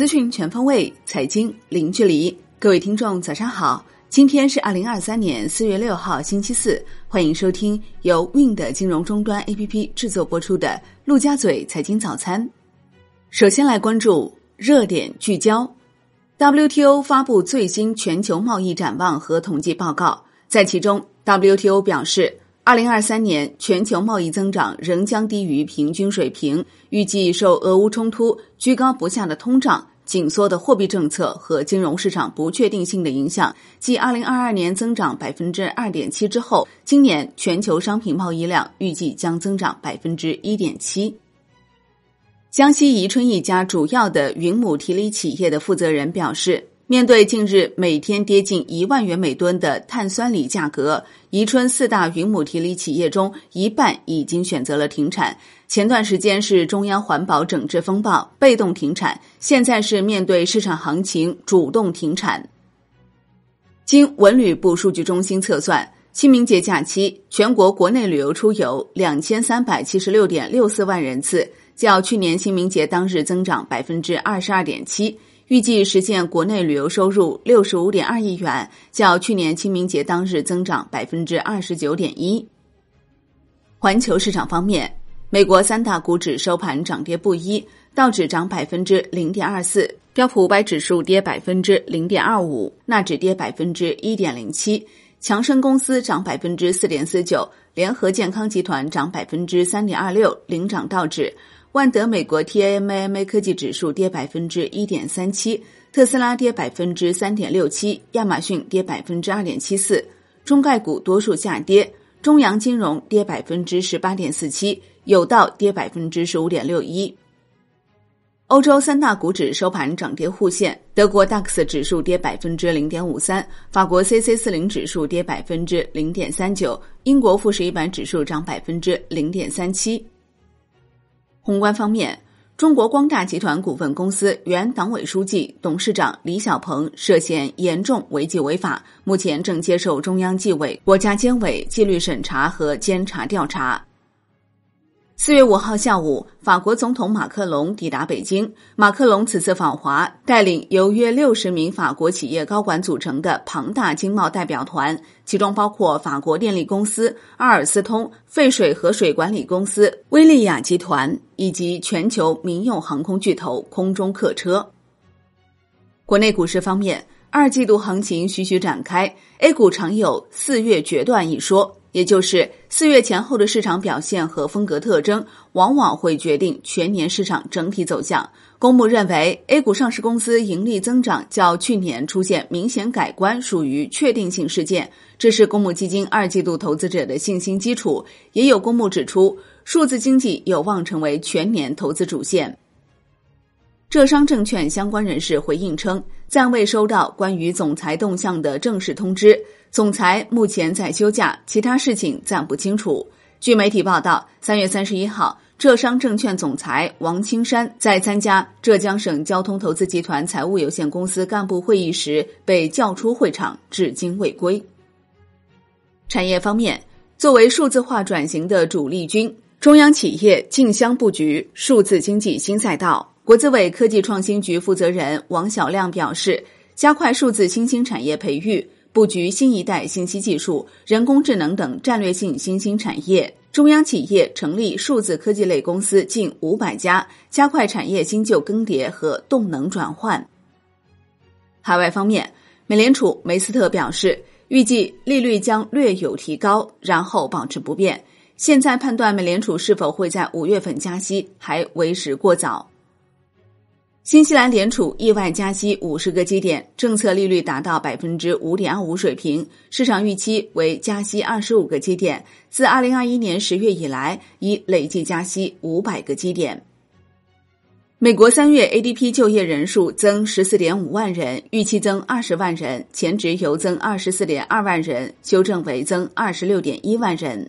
资讯全方位，财经零距离。各位听众，早上好！今天是二零二三年四月六号，星期四。欢迎收听由 Win 的金融终端 APP 制作播出的《陆家嘴财经早餐》。首先来关注热点聚焦。WTO 发布最新全球贸易展望和统计报告，在其中，WTO 表示。二零二三年全球贸易增长仍将低于平均水平，预计受俄乌冲突、居高不下的通胀、紧缩的货币政策和金融市场不确定性的影响，继二零二二年增长百分之二点七之后，今年全球商品贸易量预计将增长百分之一点七。江西宜春一家主要的云母提锂企业的负责人表示。面对近日每天跌近一万元每吨的碳酸锂价格，宜春四大云母提锂企业中一半已经选择了停产。前段时间是中央环保整治风暴，被动停产；现在是面对市场行情，主动停产。经文旅部数据中心测算，清明节假期全国国内旅游出游两千三百七十六点六四万人次，较去年清明节当日增长百分之二十二点七。预计实现国内旅游收入六十五点二亿元，较去年清明节当日增长百分之二十九点一。环球市场方面，美国三大股指收盘涨跌不一，道指涨百分之零点二四，标普五百指数跌百分之零点二五，纳指跌百分之一点零七，强生公司涨百分之四点四九，联合健康集团涨百分之三点二六，领涨道指。万德美国 TAMA 科技指数跌百分之一点三七，特斯拉跌百分之三点六七，亚马逊跌百分之二点七四，中概股多数下跌，中阳金融跌百分之十八点四七，有道跌百分之十五点六一。欧洲三大股指收盘涨跌互现，德国 DAX 指数跌百分之零点五三，法国 CAC 四零指数跌百分之零点三九，英国富时一百指数涨百分之零点三七。宏观方面，中国光大集团股份公司原党委书记、董事长李小鹏涉嫌严重违纪违法，目前正接受中央纪委国家监委纪律审查和监察调查。四月五号下午，法国总统马克龙抵达北京。马克龙此次访华，带领由约六十名法国企业高管组成的庞大经贸代表团，其中包括法国电力公司、阿尔斯通、废水和水管理公司、威利亚集团以及全球民用航空巨头空中客车。国内股市方面，二季度行情徐徐展开，A 股常有“四月决断”一说。也就是四月前后的市场表现和风格特征，往往会决定全年市场整体走向。公募认为，A 股上市公司盈利增长较去年出现明显改观，属于确定性事件，这是公募基金二季度投资者的信心基础。也有公募指出，数字经济有望成为全年投资主线。浙商证券相关人士回应称，暂未收到关于总裁动向的正式通知，总裁目前在休假，其他事情暂不清楚。据媒体报道，三月三十一号，浙商证券总裁王青山在参加浙江省交通投资集团财务有限公司干部会议时被叫出会场，至今未归。产业方面，作为数字化转型的主力军，中央企业竞相布局数字经济新赛道。国资委科技创新局负责人王晓亮表示，加快数字新兴产业培育，布局新一代信息技术、人工智能等战略性新兴产业。中央企业成立数字科技类公司近五百家，加快产业新旧更迭和动能转换。海外方面，美联储梅斯特表示，预计利率将略有提高，然后保持不变。现在判断美联储是否会在五月份加息，还为时过早。新西兰联储意外加息五十个基点，政策利率达到百分之五点二五水平，市场预期为加息二十五个基点。自二零二一年十月以来，已累计加息五百个基点。美国三月 ADP 就业人数增十四点五万人，预期增二十万人，前值由增二十四点二万人修正为增二十六点一万人。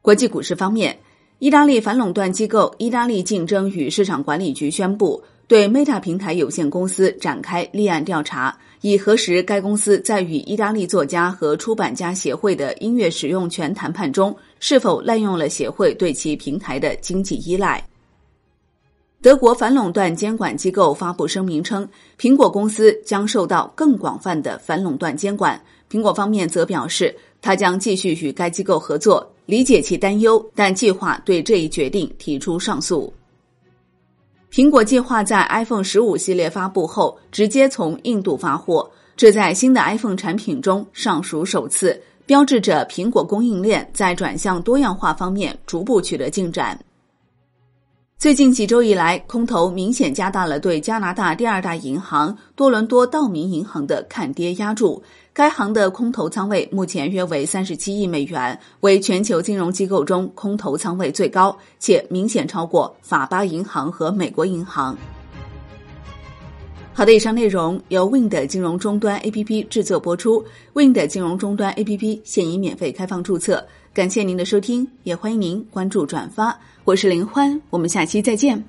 国际股市方面。意大利反垄断机构意大利竞争与市场管理局宣布，对 Meta 平台有限公司展开立案调查，以核实该公司在与意大利作家和出版家协会的音乐使用权谈判中，是否滥用了协会对其平台的经济依赖。德国反垄断监管机构发布声明称，苹果公司将受到更广泛的反垄断监管。苹果方面则表示，他将继续与该机构合作，理解其担忧，但计划对这一决定提出上诉。苹果计划在 iPhone 十五系列发布后直接从印度发货，这在新的 iPhone 产品中尚属首次，标志着苹果供应链在转向多样化方面逐步取得进展。最近几周以来，空头明显加大了对加拿大第二大银行多伦多道明银行的看跌压注。该行的空头仓位目前约为三十七亿美元，为全球金融机构中空头仓位最高，且明显超过法巴银行和美国银行。好的，以上内容由 Wind 金融终端 APP 制作播出。Wind 金融终端 APP 现已免费开放注册，感谢您的收听，也欢迎您关注转发。我是林欢，我们下期再见。